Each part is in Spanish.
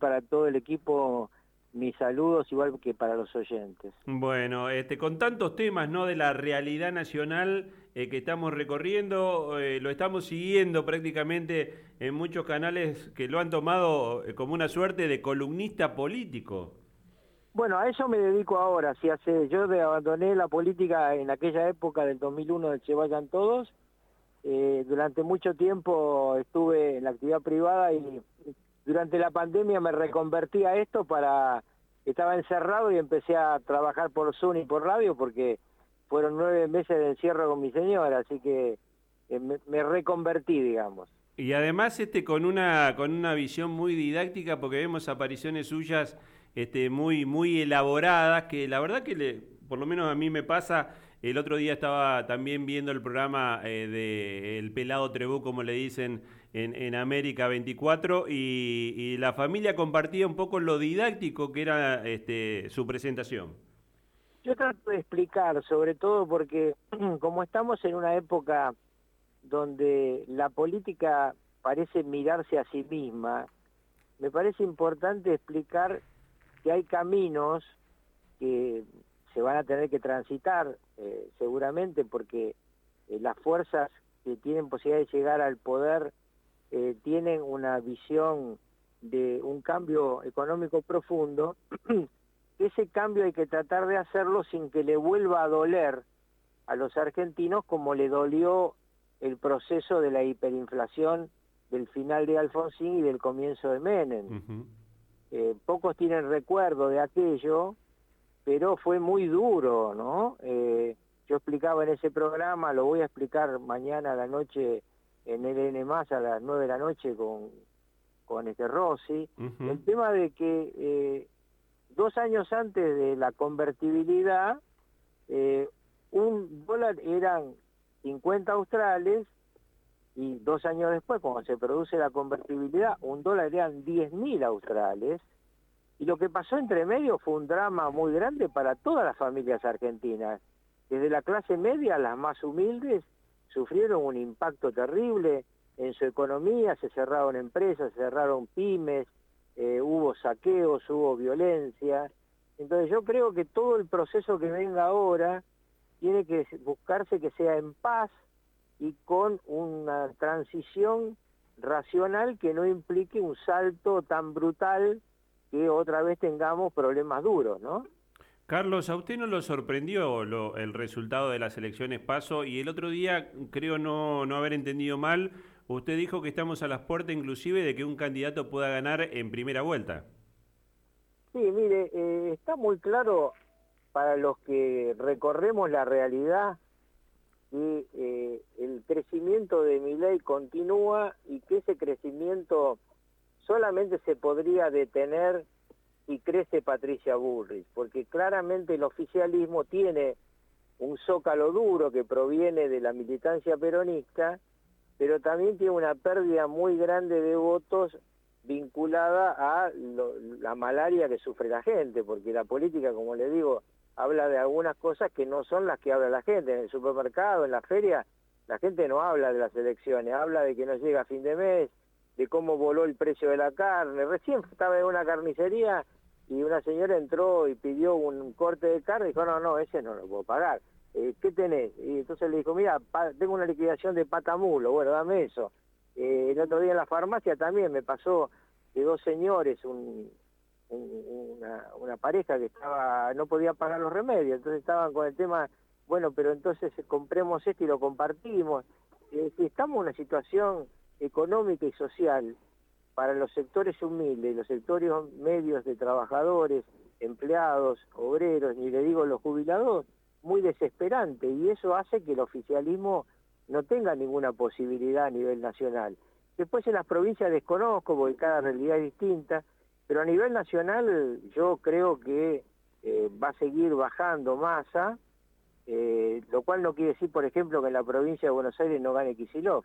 para todo el equipo mis saludos igual que para los oyentes. Bueno, este, con tantos temas ¿no? de la realidad nacional eh, que estamos recorriendo, eh, lo estamos siguiendo prácticamente en muchos canales que lo han tomado eh, como una suerte de columnista político. Bueno, a eso me dedico ahora. Si hace, yo abandoné la política en aquella época del 2001 del Se Vayan Todos. durante mucho tiempo estuve en la actividad privada y durante la pandemia me reconvertí a esto para... Estaba encerrado y empecé a trabajar por Zoom y por radio porque fueron nueve meses de encierro con mi señora, así que eh, me, reconvertí, digamos. Y además este con una con una visión muy didáctica porque vemos apariciones suyas este muy muy elaboradas que la verdad que le, por lo menos a mí me pasa el otro día estaba también viendo el programa eh, de El Pelado Trebú, como le dicen en, América 24, y, la familia compartía un poco lo didáctico que era este, su presentación. Yo trato de explicar, sobre todo porque como estamos en una época donde la política parece mirarse a sí misma, me parece importante explicar que hay caminos que se van a tener que transitar eh, seguramente porque eh, las fuerzas que tienen posibilidad de llegar al poder eh, tienen una visión de un cambio económico profundo, ese cambio hay que tratar de hacerlo sin que le vuelva a doler a los argentinos como le dolió el proceso de la hiperinflación del final de Alfonsín y del comienzo de Menem. pocos tienen recuerdo de aquello, pero fue muy duro, ¿no? Eh, yo explicaba en ese programa, lo voy a explicar mañana a la noche en LN más a las nueve de la noche con, con este Rossi, el tema de que eh, dos años antes de la convertibilidad, eh, un dólar eran 50 australes y dos años después, cuando se produce la convertibilidad, un dólar eran 10.000 australes y lo que pasó entre medio fue un drama muy grande para todas las familias argentinas. Desde la clase media, las más humildes, sufrieron un impacto terrible en su economía, se cerraron empresas, se cerraron pymes, eh, hubo saqueos, hubo violencia. Entonces yo creo que todo el proceso que venga ahora tiene que buscarse que sea en paz y con una transición racional que no implique un salto tan brutal que otra vez tengamos problemas duros, ¿no? Carlos, ¿a usted no lo sorprendió el resultado de las elecciones PASO? Y el otro día, creo no, no haber entendido mal, usted dijo que estamos a las puertas inclusive de que un candidato pueda ganar en primera vuelta. Sí, mire, eh, está muy claro para los que recorremos la realidad que eh, el crecimiento de mi ley continúa y que ese crecimiento solamente se podría detener si crece Patricia Bullrich, porque claramente el oficialismo tiene un zócalo duro que proviene de la militancia peronista, pero también tiene una pérdida muy grande de votos vinculada a la malaria que sufre la gente, porque la política, como le digo, habla de algunas cosas que no son las que habla la gente. En el supermercado, en la feria, la gente no habla de las elecciones, habla de que no llega fin de mes, de cómo voló el precio de la carne. Recién estaba en una carnicería y una señora entró y pidió un corte de carne y dijo, no, no, ese no lo puedo pagar. Eh, ¿Qué tenés? Y entonces le dijo, mira, tengo una liquidación de patamulo, bueno, dame eso. Eh, el otro día en la farmacia también me pasó de dos señores, un, una, una, pareja que estaba no podía pagar los remedios, entonces estaban con el tema, bueno, pero entonces compremos esto y lo compartimos. Eh, estamos en una situación económica y social para los sectores humildes, los sectores medios de trabajadores, empleados, obreros, ni le digo los jubilados, muy desesperante y eso hace que el oficialismo no tenga ninguna posibilidad a nivel nacional. Después en las provincias desconozco porque cada realidad es distinta, pero a nivel nacional yo creo que eh, va a seguir bajando masa, eh, lo cual no quiere decir, por ejemplo, que en la provincia de Buenos Aires no gane Kisilov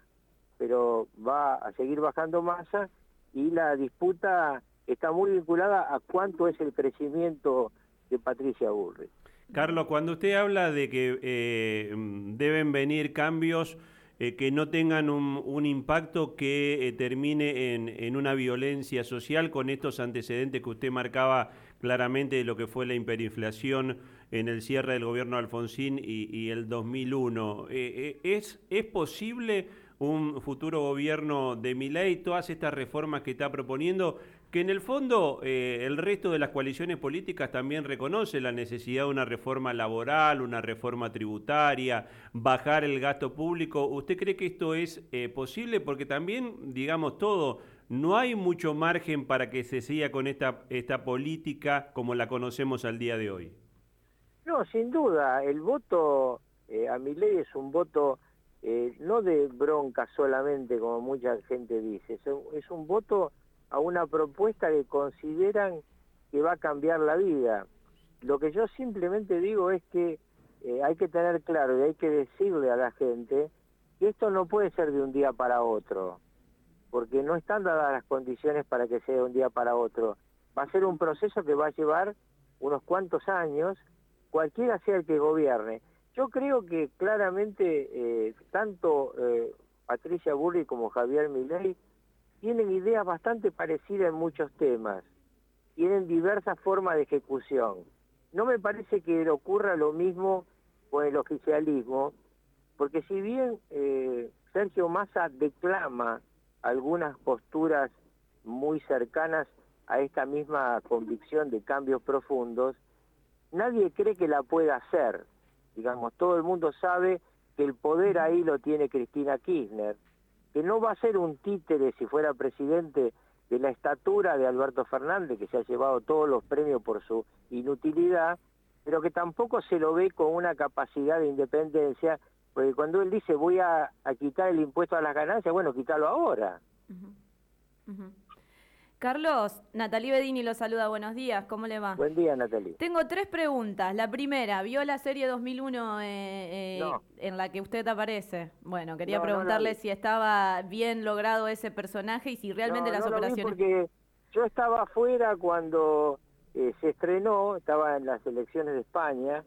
pero va a seguir bajando masa y la disputa está muy vinculada a cuánto es el crecimiento de Patricia Burri. Carlos, cuando usted habla de que eh, deben venir cambios eh, que no tengan un, impacto que eh, termine en, una violencia social con estos antecedentes que usted marcaba claramente de lo que fue la hiperinflación en el cierre del gobierno de Alfonsín y, el 2001. ¿es, ¿Es posible un futuro gobierno de Milei, todas estas reformas que está proponiendo, que en el fondo eh, el resto de las coaliciones políticas también reconoce la necesidad de una reforma laboral, una reforma tributaria, bajar el gasto público. ¿Usted cree que esto es eh, posible? Porque también, digamos todo, no hay mucho margen para que se siga con esta, esta política como la conocemos al día de hoy. No, sin duda, el voto eh, a mi ley es un voto eh, no de bronca solamente, como mucha gente dice, es un, voto a una propuesta que consideran que va a cambiar la vida. Lo que yo simplemente digo es que eh, hay que tener claro y hay que decirle a la gente que esto no puede ser de un día para otro, porque no están dadas las condiciones para que sea de un día para otro. Va a ser un proceso que va a llevar unos cuantos años, cualquiera sea el que gobierne. Yo creo que claramente eh, tanto eh, Patricia Burri como Javier Milei tienen ideas bastante parecidas en muchos temas, tienen diversas formas de ejecución. No me parece que ocurra lo mismo con el oficialismo, porque si bien eh, Sergio Massa declama algunas posturas muy cercanas a esta misma convicción de cambios profundos, nadie cree que la pueda hacer digamos, todo el mundo sabe que el poder ahí lo tiene Cristina Kirchner, que no va a ser un títere si fuera presidente de la estatura de Alberto Fernández, que se ha llevado todos los premios por su inutilidad, pero que tampoco se lo ve con una capacidad de independencia, porque cuando él dice voy a, quitar el impuesto a las ganancias, bueno, quítalo ahora. Carlos, Natalie Bedini lo saluda, buenos días, ¿cómo le va? Buen día, Natalie. Tengo tres preguntas. La primera, ¿vio la serie 2001 eh, eh, en la que usted aparece? Bueno, quería preguntarle si estaba bien logrado ese personaje y si realmente las operaciones... porque yo estaba afuera cuando eh, se estrenó, estaba en las elecciones de España,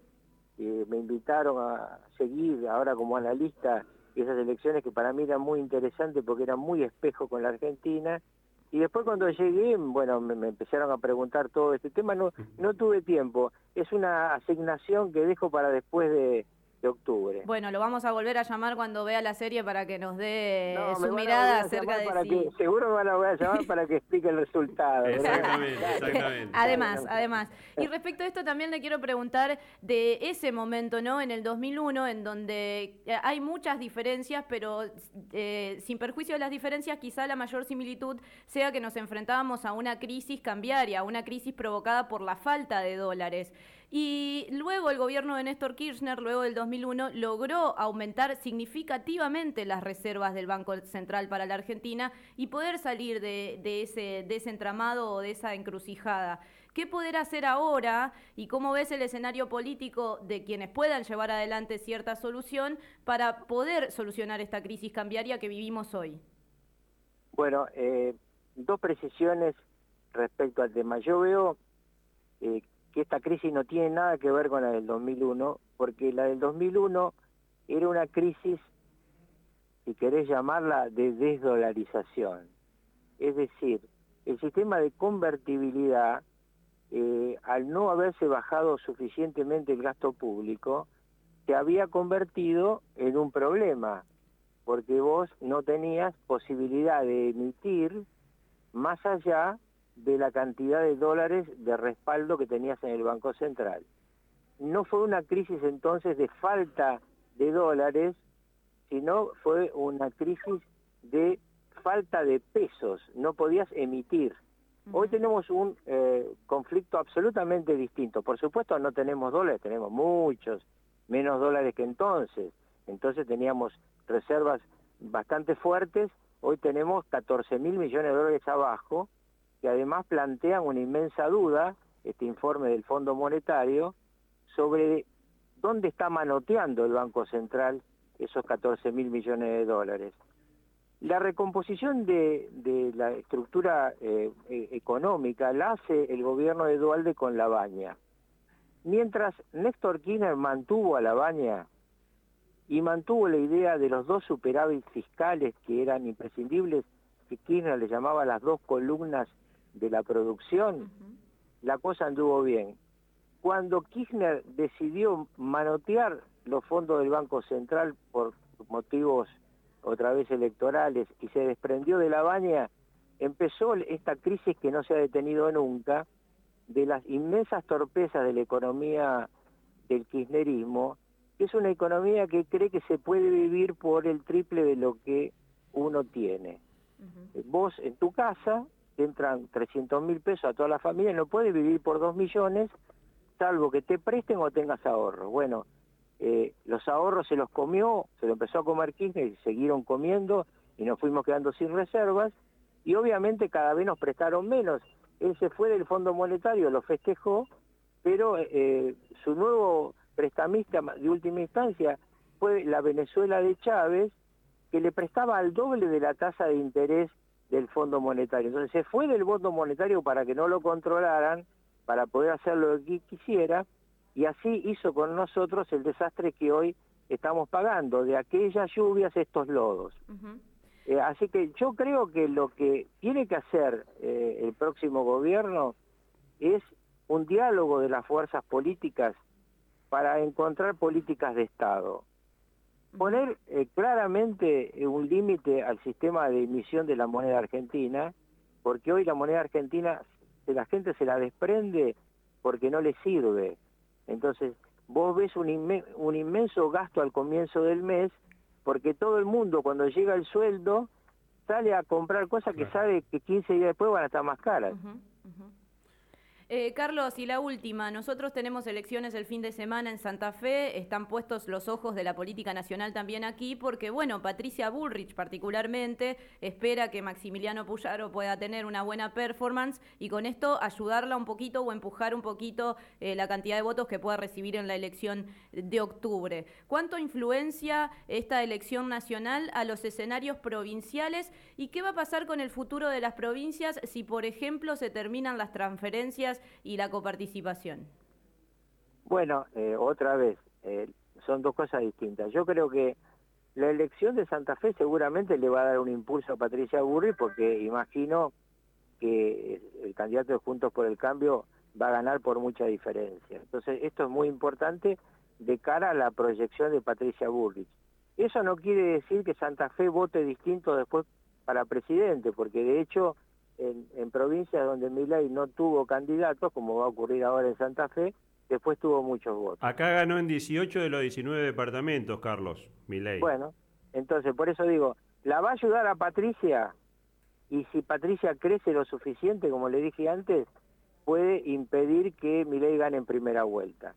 me invitaron a seguir ahora como analista esas elecciones que para mí eran muy interesantes porque eran muy espejo con la Argentina y después cuando llegué, bueno, me, empezaron a preguntar todo este tema, no, no tuve tiempo. Es una asignación que dejo para después de, de octubre. Bueno, lo vamos a volver a llamar cuando vea la serie para que nos dé su mirada acerca de para Que, seguro me van a, voy a llamar para que explique el resultado. Exactamente, exactamente. Además, además. Y respecto a esto también le quiero preguntar de ese momento, ¿no? En el 2001, en donde eh, hay muchas diferencias, pero eh, sin perjuicio de las diferencias, quizá la mayor similitud sea que nos enfrentábamos a una crisis cambiaria, una crisis provocada por la falta de dólares. Y luego el gobierno de Néstor Kirchner, luego del 2001, logró aumentar significativamente las reservas del Banco Central para la Argentina y poder salir de, ese, de entramado o de esa encrucijada. ¿Qué poder hacer ahora y cómo ves el escenario político de quienes puedan llevar adelante cierta solución para poder solucionar esta crisis cambiaria que vivimos hoy? Bueno, eh, dos precisiones respecto al tema. Yo veo eh, que esta crisis no tiene nada que ver con la del 2001, porque la del 2001 era una crisis, si querés llamarla, de desdolarización. Es decir, el sistema de convertibilidad, eh, al no haberse bajado suficientemente el gasto público, se había convertido en un problema, porque vos no tenías posibilidad de emitir más allá de la cantidad de dólares de respaldo que tenías en el Banco Central. No fue una crisis entonces de falta de dólares, sino fue una crisis de falta de pesos, no podías emitir. Hoy tenemos un eh, conflicto absolutamente distinto. Por supuesto no tenemos dólares, tenemos muchos, menos dólares que entonces. Entonces teníamos reservas bastante fuertes, hoy tenemos 14 mil millones de dólares abajo, que además plantean una inmensa duda, este informe del Fondo Monetario, sobre dónde está manoteando el Banco Central esos 14 mil millones de dólares. La recomposición de, la estructura eh, e, económica la hace el gobierno de Dualde con la baña. Mientras Néstor Kirchner mantuvo a la baña, y mantuvo la idea de los dos superávit fiscales que eran imprescindibles, que Kirchner le llamaba las dos columnas de la producción, la cosa anduvo bien. Cuando Kirchner decidió manotear los fondos del Banco Central por motivos otra vez electorales y se desprendió de la baña, empezó esta crisis que no se ha detenido nunca, de las inmensas torpezas de la economía del kirchnerismo, que es una economía que cree que se puede vivir por el triple de lo que uno tiene. Vos en tu casa entran 300 mil pesos a toda la familia, no puedes vivir por 2 millones, salvo que te presten o tengas ahorros. Bueno, eh, los ahorros se los comió, se lo empezó a comer Kirchner y siguieron comiendo y nos fuimos quedando sin reservas y obviamente cada vez nos prestaron menos. Él se fue del Fondo Monetario, lo festejó, pero eh, su nuevo prestamista de última instancia fue la Venezuela de Chávez, que le prestaba al doble de la tasa de interés del Fondo Monetario. Entonces se fue del Fondo Monetario para que no lo controlaran, para poder hacer lo que quisiera, y así hizo con nosotros el desastre que hoy estamos pagando, de aquellas lluvias estos lodos. Eh, así que yo creo que lo que tiene que hacer eh, el próximo gobierno es un diálogo de las fuerzas políticas para encontrar políticas de Estado. Poner eh, claramente un límite al sistema de emisión de la moneda argentina, porque hoy la moneda argentina, la gente se la desprende porque no le sirve. Entonces, vos ves un, inmenso gasto al comienzo del mes, porque todo el mundo cuando llega el sueldo sale a comprar cosas que sabe que 15 días después van a estar más caras. Eh, Carlos, y la última, nosotros tenemos elecciones el fin de semana en Santa Fe, están puestos los ojos de la política nacional también aquí, porque bueno, Patricia Bullrich particularmente espera que Maximiliano Puyaro pueda tener una buena performance y con esto ayudarla un poquito o empujar un poquito eh, la cantidad de votos que pueda recibir en la elección de octubre. ¿Cuánto influencia esta elección nacional a los escenarios provinciales y qué va a pasar con el futuro de las provincias si, por ejemplo, se terminan las transferencias y la coparticipación? Bueno, eh, otra vez, eh, son dos cosas distintas. Yo creo que la elección de Santa Fe seguramente le va a dar un impulso a Patricia Burri porque imagino que el candidato de Juntos por el Cambio va a ganar por mucha diferencia. Entonces, esto es muy importante de cara a la proyección de Patricia Burrich. Eso no quiere decir que Santa Fe vote distinto después para presidente, porque de hecho en, provincias donde Milay no tuvo candidatos, como va a ocurrir ahora en Santa Fe, después tuvo muchos votos. Acá ganó en 18 de los 19 departamentos, Carlos, Milay. Bueno, entonces por eso digo, la va a ayudar a Patricia y si Patricia crece lo suficiente, como le dije antes, puede impedir que Milei gane en primera vuelta.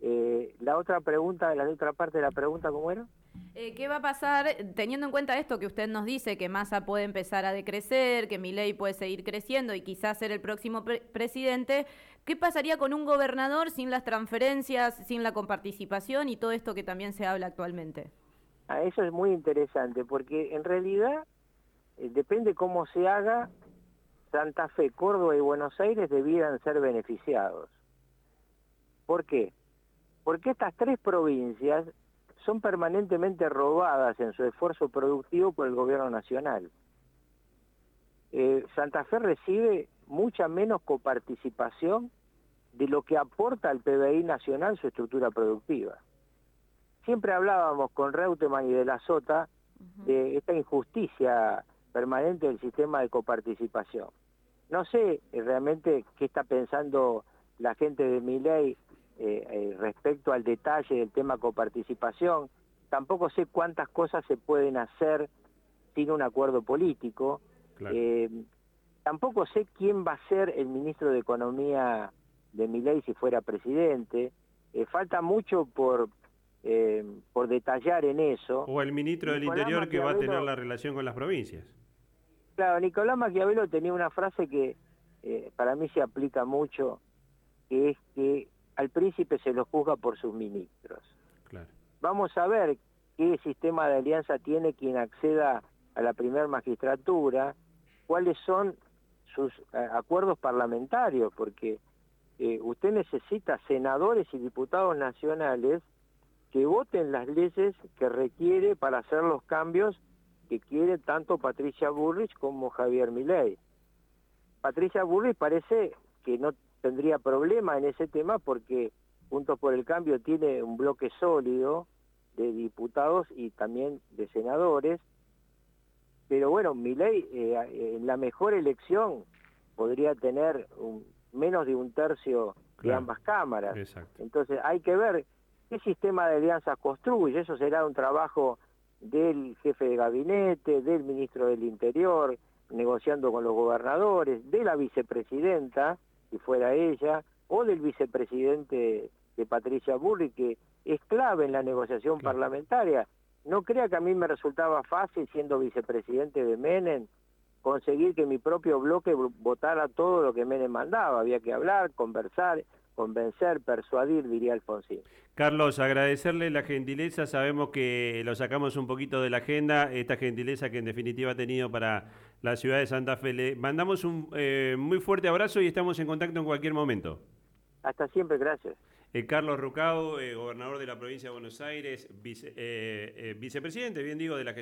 Eh, la otra pregunta, la otra parte de la pregunta, ¿cómo era? Eh, ¿Qué va a pasar teniendo en cuenta esto que usted nos dice, que Massa puede empezar a decrecer, que Milei puede seguir creciendo y quizás ser el próximo presidente? ¿Qué pasaría con un gobernador sin las transferencias, sin la comparticipación y todo esto que también se habla actualmente? Ah, eso es muy interesante porque en realidad eh, depende cómo se haga, Santa Fe, Córdoba y Buenos Aires debieran ser beneficiados. ¿Por qué? Porque estas tres provincias son permanentemente robadas en su esfuerzo productivo por el gobierno nacional. Eh, Santa Fe recibe mucha menos coparticipación de lo que aporta al PBI nacional su estructura productiva. Siempre hablábamos con Reutemann y de la Sota de esta injusticia permanente del sistema de coparticipación. No sé realmente qué está pensando la gente de mi ley eh, eh, respecto al detalle del tema coparticipación. Tampoco sé cuántas cosas se pueden hacer sin un acuerdo político. Eh, tampoco sé quién va a ser el ministro de Economía de mi ley si fuera presidente. falta mucho por por detallar en eso. O el ministro del Interior que va a tener la relación con las provincias. Claro, Nicolás Maquiavelo tenía una frase que para mí se aplica mucho, que es que al príncipe se lo juzga por sus ministros. Vamos a ver qué sistema de alianza tiene quien acceda a la primer magistratura, cuáles son sus eh, acuerdos parlamentarios, porque eh, usted necesita senadores y diputados nacionales que voten las leyes que requiere para hacer los cambios que quiere tanto Patricia Burrich como Javier Milei. Patricia Burrich parece que no tendría problema en ese tema porque Juntos por el Cambio tiene un bloque sólido de diputados y también de senadores, pero bueno, Milei eh, en la mejor elección podría tener un, menos de un tercio de ambas cámaras. Entonces hay que ver qué sistema de alianzas construye, eso será un trabajo del jefe de gabinete, del ministro del Interior, negociando con los gobernadores, de la vicepresidenta, si fuera ella, o del vicepresidente de Patricia Burri, que es clave en la negociación parlamentaria. No crea que a mí me resultaba fácil, siendo vicepresidente de Menem, conseguir que mi propio bloque votara todo lo que Menem mandaba. Había que hablar, conversar, convencer, persuadir, diría Alfonsín. Carlos, agradecerle la gentileza, sabemos que lo sacamos un poquito de la agenda, esta gentileza que en definitiva ha tenido para la ciudad de Santa Fe. Le mandamos un eh, muy fuerte abrazo y estamos en contacto en cualquier momento. Hasta siempre, gracias. Eh, Carlos Rucao, eh, gobernador de la provincia de Buenos Aires, vicepresidente, bien digo, de la gestión.